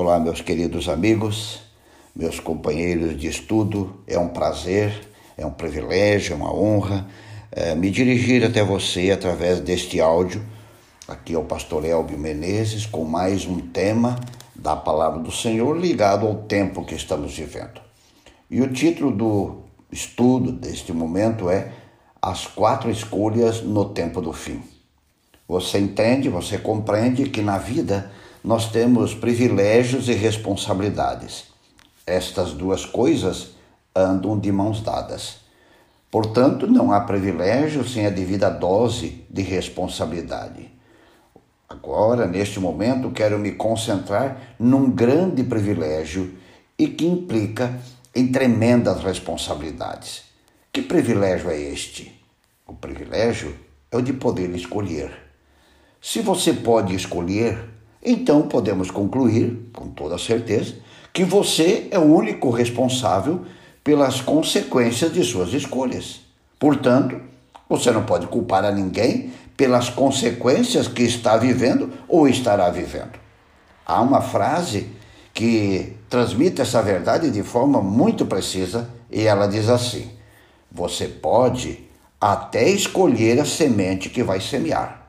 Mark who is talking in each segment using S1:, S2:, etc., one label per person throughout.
S1: Olá, meus queridos amigos, meus companheiros de estudo. É um prazer, é um privilégio, é uma honra é, me dirigir até você através deste áudio. Aqui é o pastor Elbio Menezes com mais um tema da palavra do Senhor ligado ao tempo que estamos vivendo. E o título do estudo deste momento é As Quatro Escolhas no Tempo do Fim. Você entende, você compreende que na vida nós temos privilégios e responsabilidades. Estas duas coisas andam de mãos dadas. Portanto, não há privilégio sem a devida dose de responsabilidade. Agora, neste momento, quero me concentrar num grande privilégio e que implica em tremendas responsabilidades. Que privilégio é este? O privilégio é o de poder escolher. Se você pode escolher, então podemos concluir, com toda certeza, que você é o único responsável pelas consequências de suas escolhas. Portanto, você não pode culpar a ninguém pelas consequências que está vivendo ou estará vivendo. Há uma frase que transmite essa verdade de forma muito precisa e ela diz assim: Você pode até escolher a semente que vai semear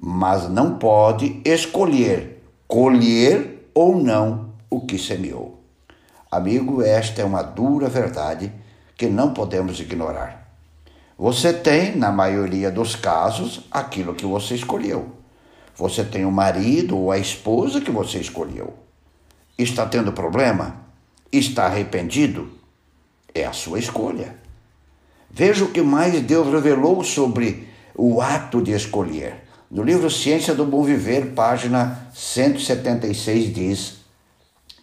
S1: mas não pode escolher colher ou não o que semeou. Amigo, esta é uma dura verdade que não podemos ignorar. Você tem, na maioria dos casos, aquilo que você escolheu. Você tem o marido ou a esposa que você escolheu. Está tendo problema? Está arrependido? É a sua escolha. Veja o que mais Deus revelou sobre o ato de escolher. No livro Ciência do Bom Viver, página 176, diz: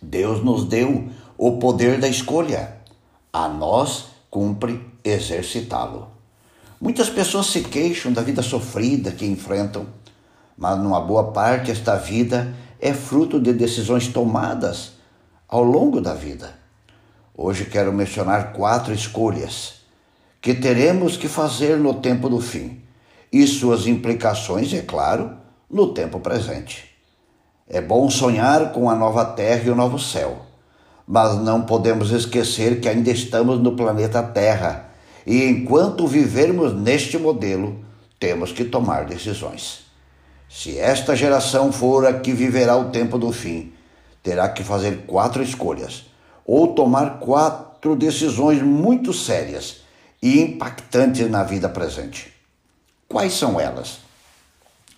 S1: Deus nos deu o poder da escolha, a nós cumpre exercitá-lo. Muitas pessoas se queixam da vida sofrida que enfrentam, mas numa boa parte esta vida é fruto de decisões tomadas ao longo da vida. Hoje quero mencionar quatro escolhas que teremos que fazer no tempo do fim e suas implicações, é claro, no tempo presente. É bom sonhar com a nova terra e o novo céu, mas não podemos esquecer que ainda estamos no planeta Terra e enquanto vivermos neste modelo, temos que tomar decisões. Se esta geração for a que viverá o tempo do fim, terá que fazer quatro escolhas ou tomar quatro decisões muito sérias e impactantes na vida presente. Quais são elas?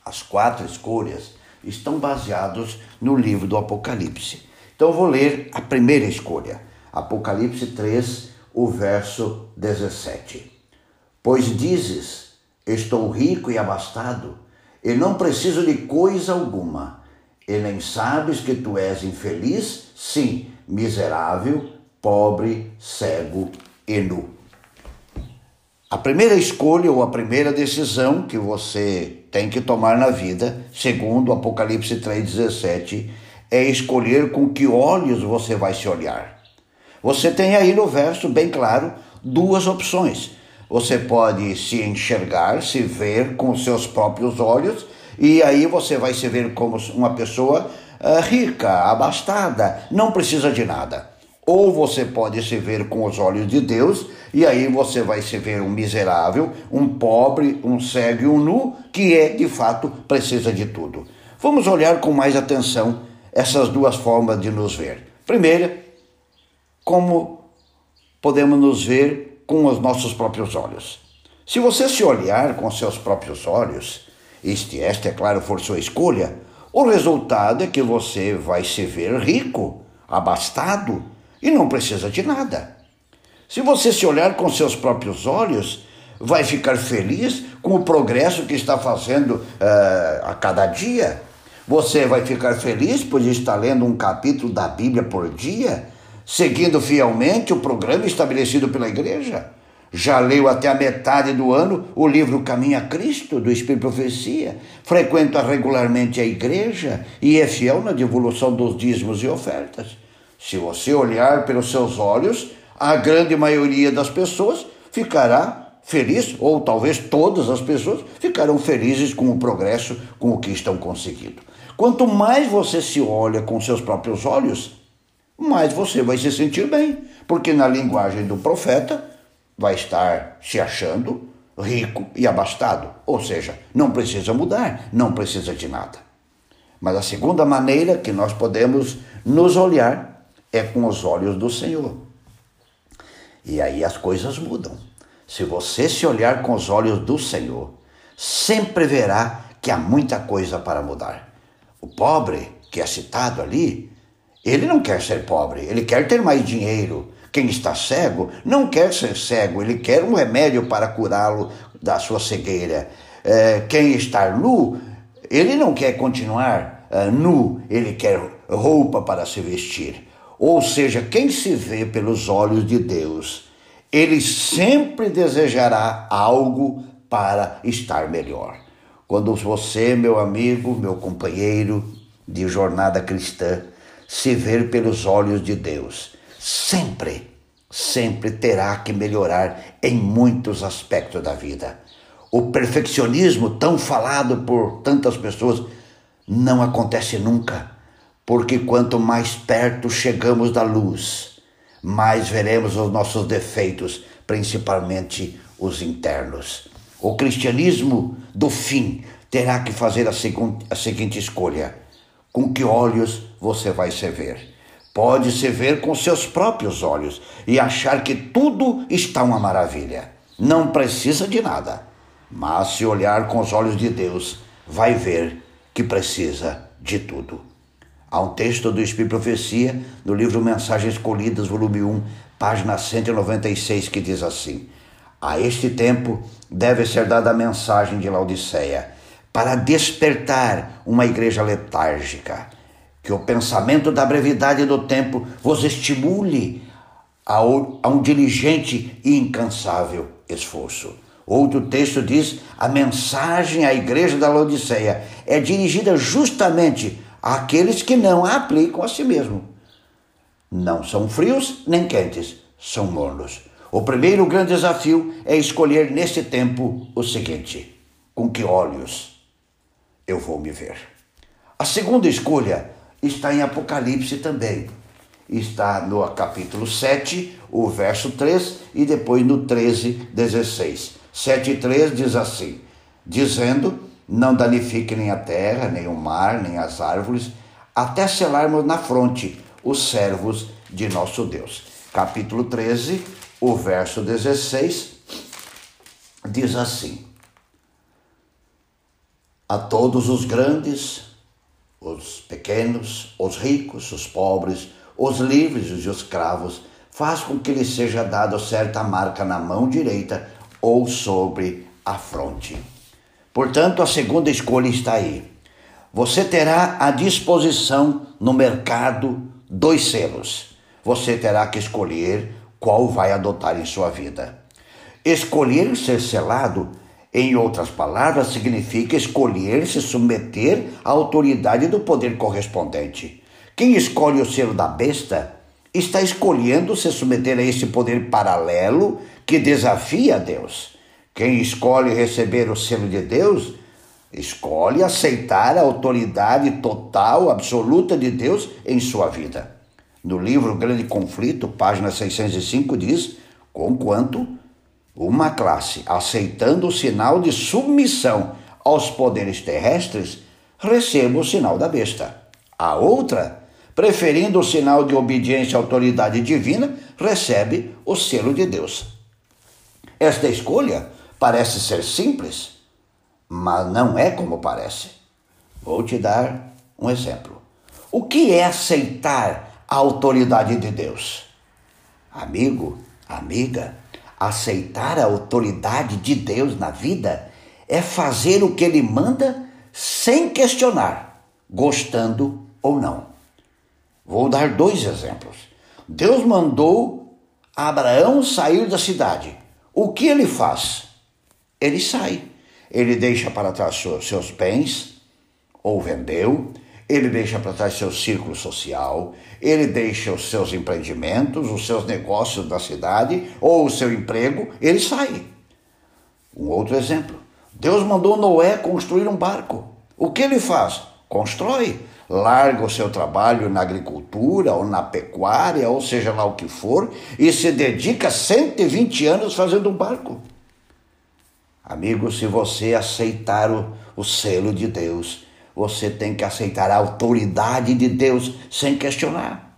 S1: As quatro escolhas estão baseadas no livro do Apocalipse. Então vou ler a primeira escolha, Apocalipse 3, o verso 17. Pois dizes: Estou rico e abastado, e não preciso de coisa alguma, e nem sabes que tu és infeliz, sim, miserável, pobre, cego e nu. A primeira escolha ou a primeira decisão que você tem que tomar na vida, segundo Apocalipse 3,17, é escolher com que olhos você vai se olhar. Você tem aí no verso, bem claro, duas opções. Você pode se enxergar, se ver com seus próprios olhos, e aí você vai se ver como uma pessoa uh, rica, abastada, não precisa de nada. Ou você pode se ver com os olhos de Deus, e aí você vai se ver um miserável, um pobre, um cego e um nu, que é de fato precisa de tudo. Vamos olhar com mais atenção essas duas formas de nos ver. Primeira, como podemos nos ver com os nossos próprios olhos. Se você se olhar com seus próprios olhos, este, esta, é claro, for sua escolha, o resultado é que você vai se ver rico, abastado, e não precisa de nada. Se você se olhar com seus próprios olhos, vai ficar feliz com o progresso que está fazendo uh, a cada dia. Você vai ficar feliz por estar lendo um capítulo da Bíblia por dia, seguindo fielmente o programa estabelecido pela igreja. Já leu até a metade do ano o livro Caminho a Cristo, do Espírito Profecia. Frequenta regularmente a igreja e é fiel na devolução dos dízimos e ofertas. Se você olhar pelos seus olhos, a grande maioria das pessoas ficará feliz, ou talvez todas as pessoas ficarão felizes com o progresso, com o que estão conseguindo. Quanto mais você se olha com seus próprios olhos, mais você vai se sentir bem, porque na linguagem do profeta vai estar se achando rico e abastado, ou seja, não precisa mudar, não precisa de nada. Mas a segunda maneira que nós podemos nos olhar é com os olhos do Senhor. E aí as coisas mudam. Se você se olhar com os olhos do Senhor, sempre verá que há muita coisa para mudar. O pobre que é citado ali, ele não quer ser pobre, ele quer ter mais dinheiro. Quem está cego não quer ser cego, ele quer um remédio para curá-lo da sua cegueira. É, quem está nu, ele não quer continuar uh, nu, ele quer roupa para se vestir. Ou seja, quem se vê pelos olhos de Deus, ele sempre desejará algo para estar melhor. Quando você, meu amigo, meu companheiro de jornada cristã, se ver pelos olhos de Deus, sempre, sempre terá que melhorar em muitos aspectos da vida. O perfeccionismo, tão falado por tantas pessoas, não acontece nunca, porque quanto mais perto chegamos da luz, mais veremos os nossos defeitos, principalmente os internos. O cristianismo do fim terá que fazer a, a seguinte escolha: com que olhos você vai se ver? Pode se ver com seus próprios olhos e achar que tudo está uma maravilha. Não precisa de nada. Mas se olhar com os olhos de Deus, vai ver que precisa de tudo. Há um texto do Espírito Profecia, no livro Mensagens Colhidas, volume 1, página 196, que diz assim: a este tempo deve ser dada a mensagem de Laodiceia, para despertar uma igreja letárgica. Que o pensamento da brevidade do tempo vos estimule a um diligente e incansável esforço. Outro texto diz: a mensagem à igreja da Laodiceia é dirigida justamente àqueles que não a aplicam a si mesmo. Não são frios nem quentes, são mornos. O primeiro grande desafio é escolher nesse tempo o seguinte: com que olhos eu vou me ver? A segunda escolha está em Apocalipse também. Está no capítulo 7, o verso 3, e depois no 13, 16. 7 e 3 diz assim: dizendo: Não danifique nem a terra, nem o mar, nem as árvores, até selarmos na fronte os servos de nosso Deus. Capítulo 13, o verso 16 diz assim: A todos os grandes, os pequenos, os ricos, os pobres, os livres e os escravos, faz com que lhes seja dada certa marca na mão direita ou sobre a fronte. Portanto, a segunda escolha está aí. Você terá à disposição no mercado dois selos. Você terá que escolher qual vai adotar em sua vida. Escolher ser selado, em outras palavras, significa escolher se submeter à autoridade do poder correspondente. Quem escolhe o selo da besta está escolhendo se submeter a esse poder paralelo que desafia a Deus. Quem escolhe receber o selo de Deus, escolhe aceitar a autoridade total, absoluta de Deus em sua vida. No livro Grande Conflito, página 605, diz: Conquanto uma classe, aceitando o sinal de submissão aos poderes terrestres, receba o sinal da besta. A outra, preferindo o sinal de obediência à autoridade divina, recebe o selo de Deus. Esta escolha parece ser simples, mas não é como parece. Vou te dar um exemplo. O que é aceitar a autoridade de Deus. Amigo, amiga, aceitar a autoridade de Deus na vida é fazer o que ele manda sem questionar, gostando ou não. Vou dar dois exemplos. Deus mandou Abraão sair da cidade. O que ele faz? Ele sai. Ele deixa para trás seus bens, ou vendeu, ele deixa para trás seu círculo social, ele deixa os seus empreendimentos, os seus negócios da cidade ou o seu emprego, ele sai. Um outro exemplo: Deus mandou Noé construir um barco. O que ele faz? constrói. Larga o seu trabalho na agricultura ou na pecuária, ou seja lá o que for, e se dedica 120 anos fazendo um barco. Amigo, se você aceitar o, o selo de Deus, você tem que aceitar a autoridade de Deus sem questionar.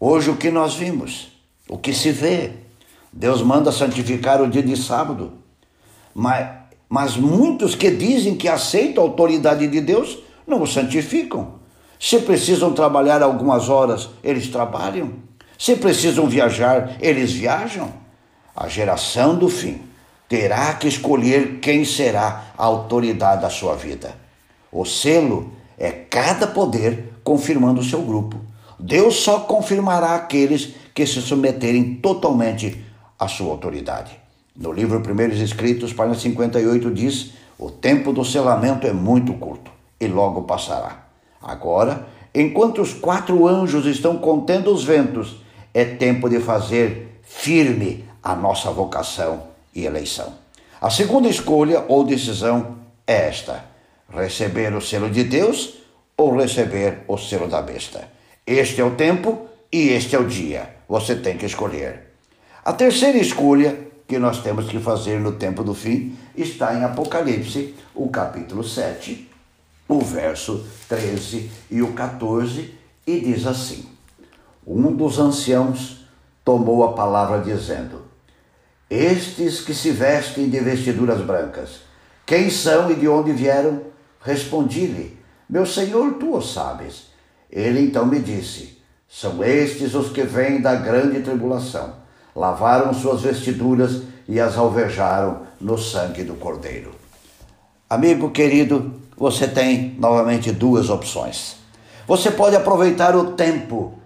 S1: Hoje o que nós vimos, o que se vê, Deus manda santificar o dia de sábado, mas, mas muitos que dizem que aceitam a autoridade de Deus não o santificam. Se precisam trabalhar algumas horas, eles trabalham. Se precisam viajar, eles viajam. A geração do fim terá que escolher quem será a autoridade da sua vida. O selo é cada poder confirmando o seu grupo. Deus só confirmará aqueles que se submeterem totalmente à sua autoridade. No livro Primeiros Escritos, página 58, diz: O tempo do selamento é muito curto e logo passará. Agora, enquanto os quatro anjos estão contendo os ventos, é tempo de fazer firme a nossa vocação e eleição. A segunda escolha ou decisão é esta: receber o selo de Deus ou receber o selo da besta. Este é o tempo e este é o dia. Você tem que escolher. A terceira escolha que nós temos que fazer no tempo do fim está em Apocalipse, o capítulo 7, o verso 13 e o 14, e diz assim: Um dos anciãos tomou a palavra dizendo: Estes que se vestem de vestiduras brancas, quem são e de onde vieram? Respondi-lhe: Meu senhor, tu o sabes. Ele então me disse: São estes os que vêm da grande tribulação. Lavaram suas vestiduras e as alvejaram no sangue do Cordeiro. Amigo querido, você tem novamente duas opções. Você pode aproveitar o tempo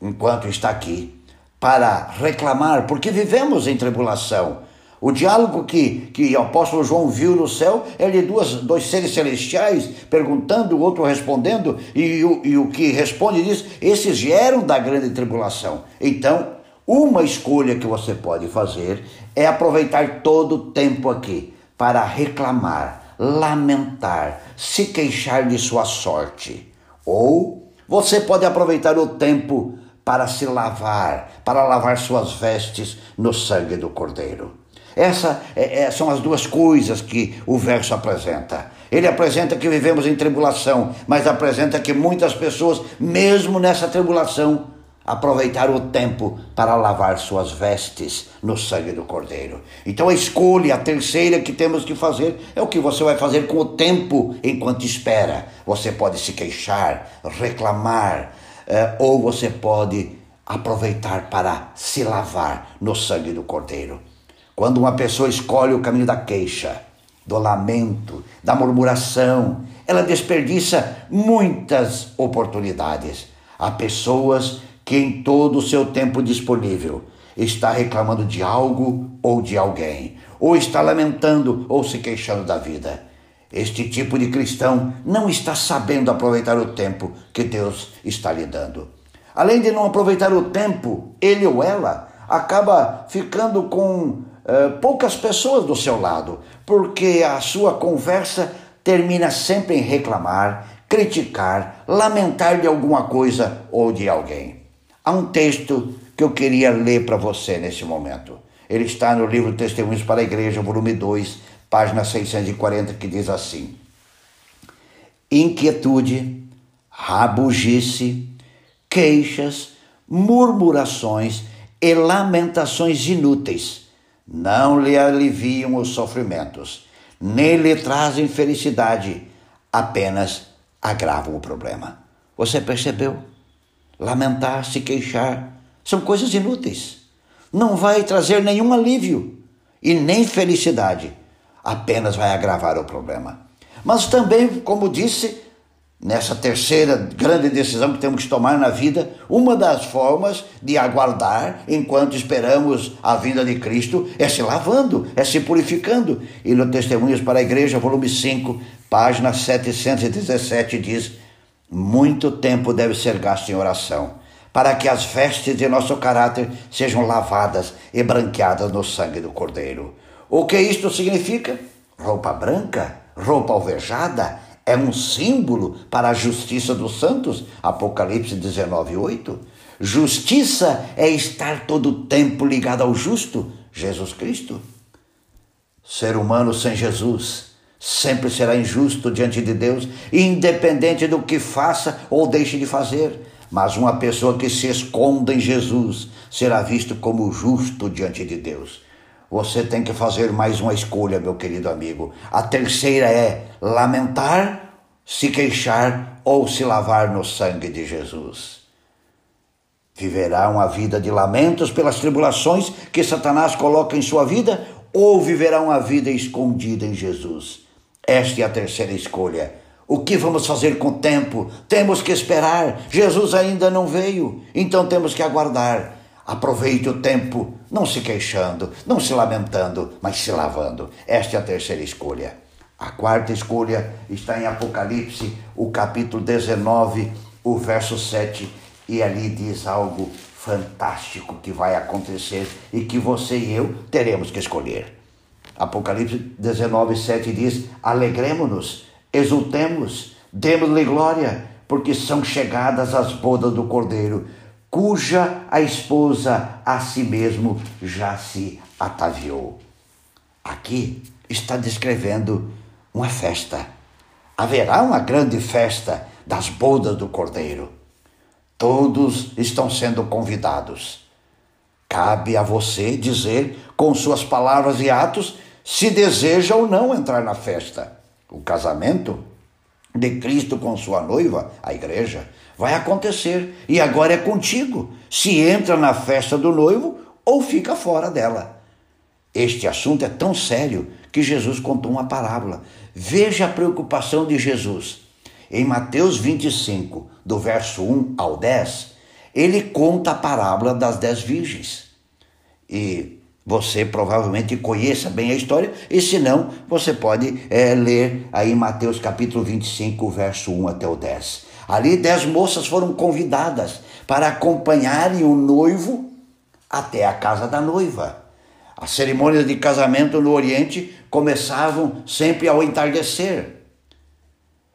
S1: enquanto está aqui para reclamar, porque vivemos em tribulação. O diálogo que, que o apóstolo João viu no céu é de duas, dois seres celestiais perguntando, o outro respondendo, e, o, e o que responde diz: esses vieram da grande tribulação. Então, uma escolha que você pode fazer é aproveitar todo o tempo aqui para reclamar, lamentar, se queixar de sua sorte. Ou você pode aproveitar o tempo para se lavar, para lavar suas vestes no sangue do Cordeiro. Essas é, é, são as duas coisas que o verso apresenta. Ele apresenta que vivemos em tribulação, mas apresenta que muitas pessoas, mesmo nessa tribulação, aproveitaram o tempo para lavar suas vestes no sangue do Cordeiro. Então a escolha, a terceira que temos que fazer, é o que você vai fazer com o tempo enquanto espera. Você pode se queixar, reclamar, ou você pode aproveitar para se lavar no sangue do Cordeiro. Quando uma pessoa escolhe o caminho da queixa, do lamento, da murmuração, ela desperdiça muitas oportunidades. Há pessoas que em todo o seu tempo disponível está reclamando de algo ou de alguém, ou está lamentando ou se queixando da vida. Este tipo de cristão não está sabendo aproveitar o tempo que Deus está lhe dando. Além de não aproveitar o tempo, ele ou ela acaba ficando com eh, poucas pessoas do seu lado, porque a sua conversa termina sempre em reclamar, criticar, lamentar de alguma coisa ou de alguém. Há um texto que eu queria ler para você nesse momento. Ele está no livro Testemunhos para a Igreja, volume 2, página 640, que diz assim: Inquietude, rabugice, queixas, murmurações e lamentações inúteis não lhe aliviam os sofrimentos, nem lhe trazem felicidade, apenas agravam o problema. Você percebeu? Lamentar, se queixar, são coisas inúteis. Não vai trazer nenhum alívio e nem felicidade, apenas vai agravar o problema. Mas também, como disse, nessa terceira grande decisão que temos que tomar na vida, uma das formas de aguardar enquanto esperamos a vinda de Cristo é se lavando, é se purificando. E no Testemunhos para a Igreja, volume 5, página 717, diz: Muito tempo deve ser gasto em oração. Para que as vestes de nosso caráter sejam lavadas e branqueadas no sangue do Cordeiro. O que isto significa? Roupa branca? Roupa alvejada? é um símbolo para a justiça dos santos, Apocalipse 19, 8. Justiça é estar todo o tempo ligado ao justo, Jesus Cristo. Ser humano sem Jesus sempre será injusto diante de Deus, independente do que faça ou deixe de fazer. Mas uma pessoa que se esconda em Jesus será visto como justo diante de Deus. Você tem que fazer mais uma escolha, meu querido amigo. A terceira é lamentar, se queixar ou se lavar no sangue de Jesus. Viverá uma vida de lamentos pelas tribulações que Satanás coloca em sua vida ou viverá uma vida escondida em Jesus? Esta é a terceira escolha. O que vamos fazer com o tempo? Temos que esperar. Jesus ainda não veio, então temos que aguardar. Aproveite o tempo, não se queixando, não se lamentando, mas se lavando. Esta é a terceira escolha. A quarta escolha está em Apocalipse, o capítulo 19, o verso 7, e ali diz algo fantástico que vai acontecer e que você e eu teremos que escolher. Apocalipse 19, 7 diz: Alegremos-nos, exultemos, demos-lhe glória, porque são chegadas as bodas do Cordeiro cuja a esposa a si mesmo já se ataviou. Aqui está descrevendo uma festa. Haverá uma grande festa das bodas do Cordeiro. Todos estão sendo convidados. Cabe a você dizer com suas palavras e atos se deseja ou não entrar na festa. O casamento de Cristo com sua noiva, a igreja, vai acontecer e agora é contigo. Se entra na festa do noivo ou fica fora dela. Este assunto é tão sério que Jesus contou uma parábola. Veja a preocupação de Jesus. Em Mateus 25, do verso 1 ao 10, ele conta a parábola das dez virgens. E você provavelmente conheça bem a história, e se não, você pode é, ler aí Mateus capítulo 25, verso 1 até o 10. Ali dez moças foram convidadas para acompanharem o noivo até a casa da noiva. As cerimônias de casamento no Oriente começavam sempre ao entardecer.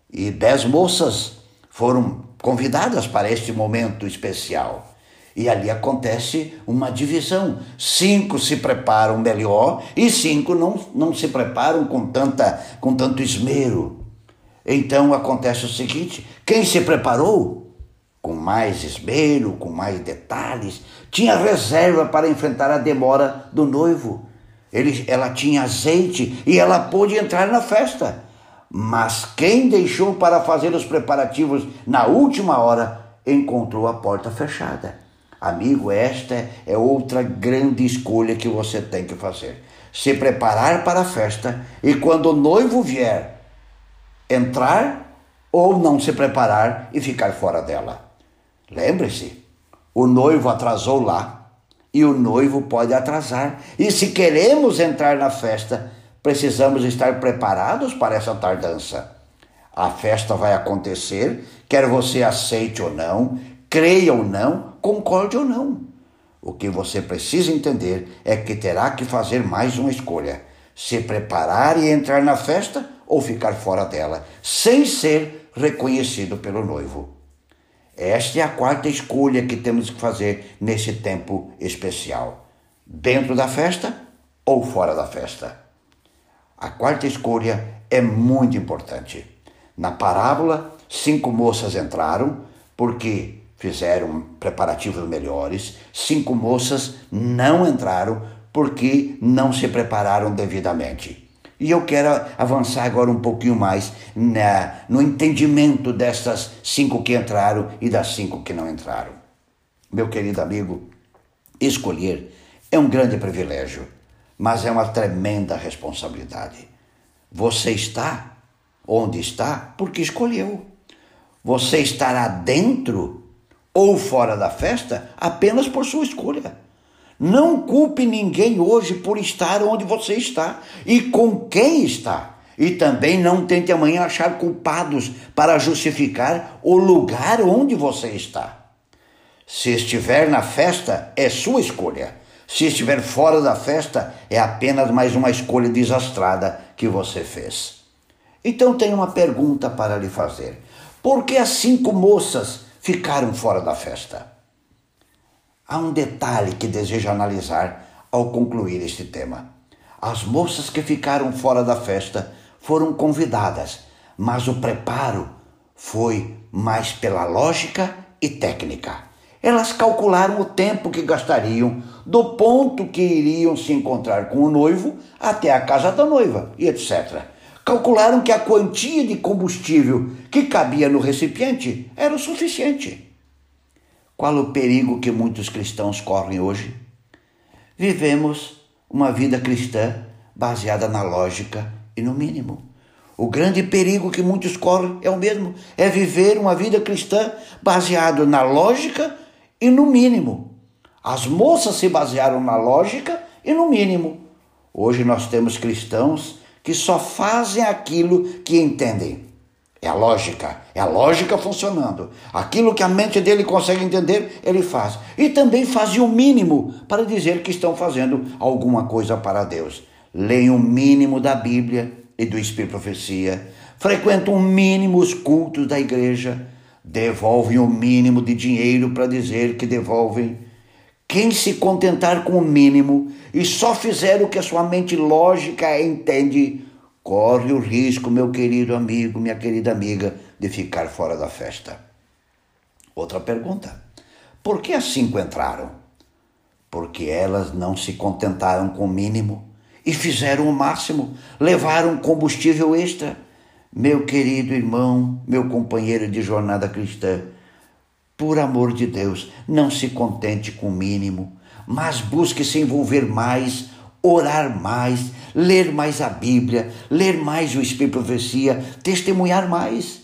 S1: E dez moças foram convidadas para este momento especial. E ali acontece uma divisão. Cinco se preparam melhor e cinco não, não se preparam com, tanta, com tanto esmero. Então acontece o seguinte: quem se preparou com mais esmero, com mais detalhes, tinha reserva para enfrentar a demora do noivo. Ele, ela tinha azeite e ela pôde entrar na festa. Mas quem deixou para fazer os preparativos na última hora encontrou a porta fechada. Amigo, esta é outra grande escolha que você tem que fazer. Se preparar para a festa e quando o noivo vier, entrar ou não se preparar e ficar fora dela. Lembre-se, o noivo atrasou lá e o noivo pode atrasar. E se queremos entrar na festa, precisamos estar preparados para essa tardança. A festa vai acontecer, quer você aceite ou não, creia ou não, concorde ou não. O que você precisa entender é que terá que fazer mais uma escolha: se preparar e entrar na festa ou ficar fora dela, sem ser reconhecido pelo noivo. Esta é a quarta escolha que temos que fazer nesse tempo especial: dentro da festa ou fora da festa. A quarta escolha é muito importante. Na parábola, cinco moças entraram porque fizeram preparativos melhores, cinco moças não entraram porque não se prepararam devidamente. E eu quero avançar agora um pouquinho mais na, no entendimento dessas cinco que entraram e das cinco que não entraram. Meu querido amigo, escolher é um grande privilégio, mas é uma tremenda responsabilidade. Você está onde está porque escolheu. Você estará dentro ou fora da festa apenas por sua escolha. Não culpe ninguém hoje por estar onde você está e com quem está. E também não tente amanhã achar culpados para justificar o lugar onde você está. Se estiver na festa, é sua escolha. Se estiver fora da festa, é apenas mais uma escolha desastrada que você fez. Então tenho uma pergunta para lhe fazer. Por que as cinco moças ficaram fora da festa? Há um detalhe que desejo analisar ao concluir este tema. As moças que ficaram fora da festa foram convidadas, mas o preparo foi mais pela lógica e técnica. Elas calcularam o tempo que gastariam do ponto que iriam se encontrar com o noivo até a casa da noiva e etc. Calcularam que a quantia de combustível que cabia no recipiente era o suficiente. Qual o perigo que muitos cristãos correm hoje? Vivemos uma vida cristã baseada na lógica e no mínimo. O grande perigo que muitos correm é o mesmo: é viver uma vida cristã baseado na lógica e no mínimo. As moças se basearam na lógica e no mínimo. Hoje nós temos cristãos que só fazem aquilo que entendem. É a lógica, é a lógica funcionando. Aquilo que a mente dele consegue entender, ele faz. E também fazem o mínimo para dizer que estão fazendo alguma coisa para Deus. Leem o mínimo da Bíblia, e do Espírito Profecia, frequentam o mínimo os cultos da igreja, devolvem o mínimo de dinheiro para dizer que devolvem. Quem se contentar com o mínimo e só fizer o que a sua mente lógica entende, corre o risco, meu querido amigo, minha querida amiga, de ficar fora da festa. Outra pergunta: por que as cinco entraram? Porque elas não se contentaram com o mínimo e fizeram o máximo, levaram combustível extra. Meu querido irmão, meu companheiro de jornada cristã, por amor de Deus, não se contente com o mínimo, mas busque se envolver mais, orar mais, ler mais a Bíblia, ler mais o Espírito Profecia, testemunhar mais.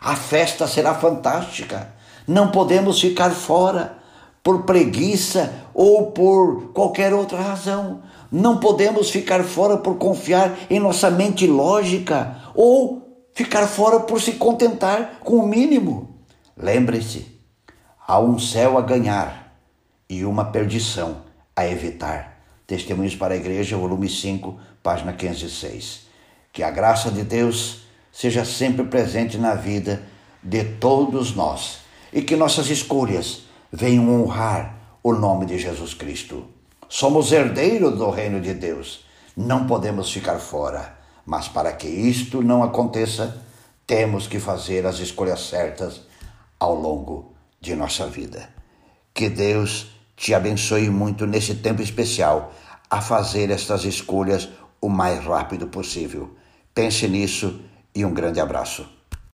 S1: A festa será fantástica. Não podemos ficar fora por preguiça ou por qualquer outra razão. Não podemos ficar fora por confiar em nossa mente lógica ou ficar fora por se contentar com o mínimo. Lembre-se, há um céu a ganhar e uma perdição a evitar. Testemunhos para a Igreja, volume 5, página 506. Que a graça de Deus seja sempre presente na vida de todos nós e que nossas escolhas venham honrar o nome de Jesus Cristo. Somos herdeiros do reino de Deus. Não podemos ficar fora. Mas para que isto não aconteça, temos que fazer as escolhas certas ao longo de nossa vida. Que Deus te abençoe muito nesse tempo especial a fazer estas escolhas o mais rápido possível. Pense nisso e um grande abraço.